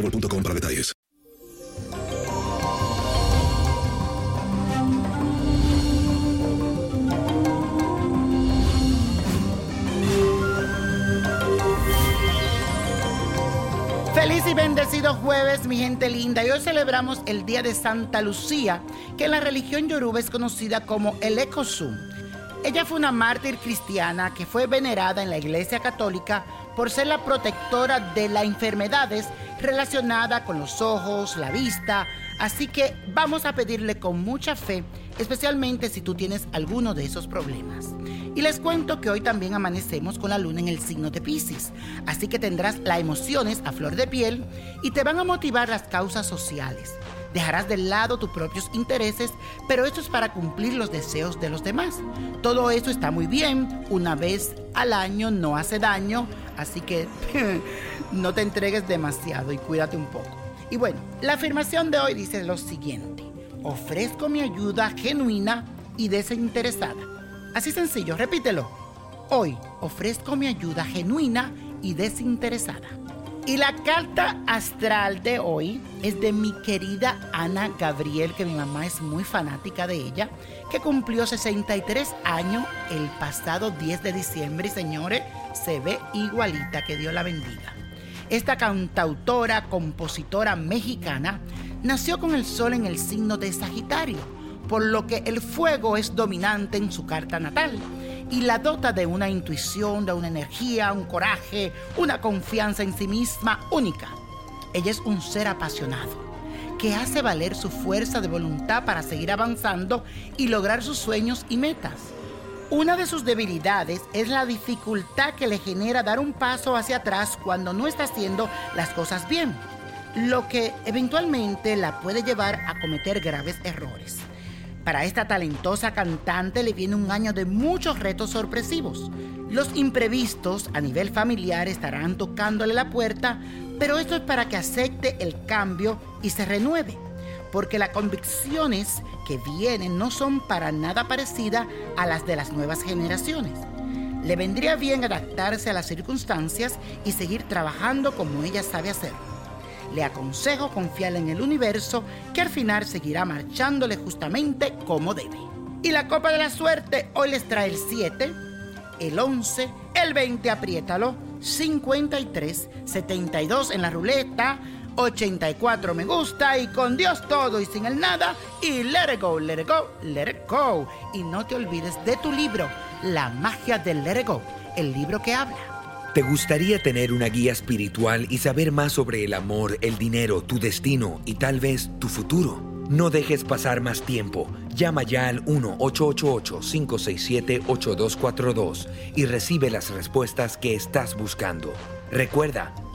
para detalles. Feliz y bendecido jueves, mi gente linda. Y hoy celebramos el Día de Santa Lucía, que en la religión yoruba es conocida como el Ekosum. Ella fue una mártir cristiana que fue venerada en la Iglesia Católica por ser la protectora de las enfermedades relacionadas con los ojos, la vista. Así que vamos a pedirle con mucha fe, especialmente si tú tienes alguno de esos problemas. Y les cuento que hoy también amanecemos con la luna en el signo de Pisces, así que tendrás las emociones a flor de piel y te van a motivar las causas sociales. Dejarás de lado tus propios intereses, pero esto es para cumplir los deseos de los demás. Todo eso está muy bien, una vez al año no hace daño, así que no te entregues demasiado y cuídate un poco. Y bueno, la afirmación de hoy dice lo siguiente, ofrezco mi ayuda genuina y desinteresada. Así sencillo, repítelo. Hoy ofrezco mi ayuda genuina y desinteresada. Y la carta astral de hoy es de mi querida Ana Gabriel, que mi mamá es muy fanática de ella, que cumplió 63 años el pasado 10 de diciembre y señores, se ve igualita, que Dios la bendiga. Esta cantautora, compositora mexicana, nació con el sol en el signo de Sagitario, por lo que el fuego es dominante en su carta natal y la dota de una intuición, de una energía, un coraje, una confianza en sí misma única. Ella es un ser apasionado que hace valer su fuerza de voluntad para seguir avanzando y lograr sus sueños y metas. Una de sus debilidades es la dificultad que le genera dar un paso hacia atrás cuando no está haciendo las cosas bien, lo que eventualmente la puede llevar a cometer graves errores. Para esta talentosa cantante le viene un año de muchos retos sorpresivos. Los imprevistos a nivel familiar estarán tocándole la puerta, pero esto es para que acepte el cambio y se renueve, porque las convicciones que vienen no son para nada parecidas a las de las nuevas generaciones. Le vendría bien adaptarse a las circunstancias y seguir trabajando como ella sabe hacerlo le aconsejo confiar en el universo que al final seguirá marchándole justamente como debe. Y la copa de la suerte hoy les trae el 7, el 11, el 20, apriétalo, 53, 72 en la ruleta, 84 me gusta y con Dios todo y sin el nada y let it go, let it go, let it go. Y no te olvides de tu libro, La magia del let it go, el libro que habla. ¿Te gustaría tener una guía espiritual y saber más sobre el amor, el dinero, tu destino y tal vez tu futuro? No dejes pasar más tiempo. Llama ya al 1-888-567-8242 y recibe las respuestas que estás buscando. Recuerda,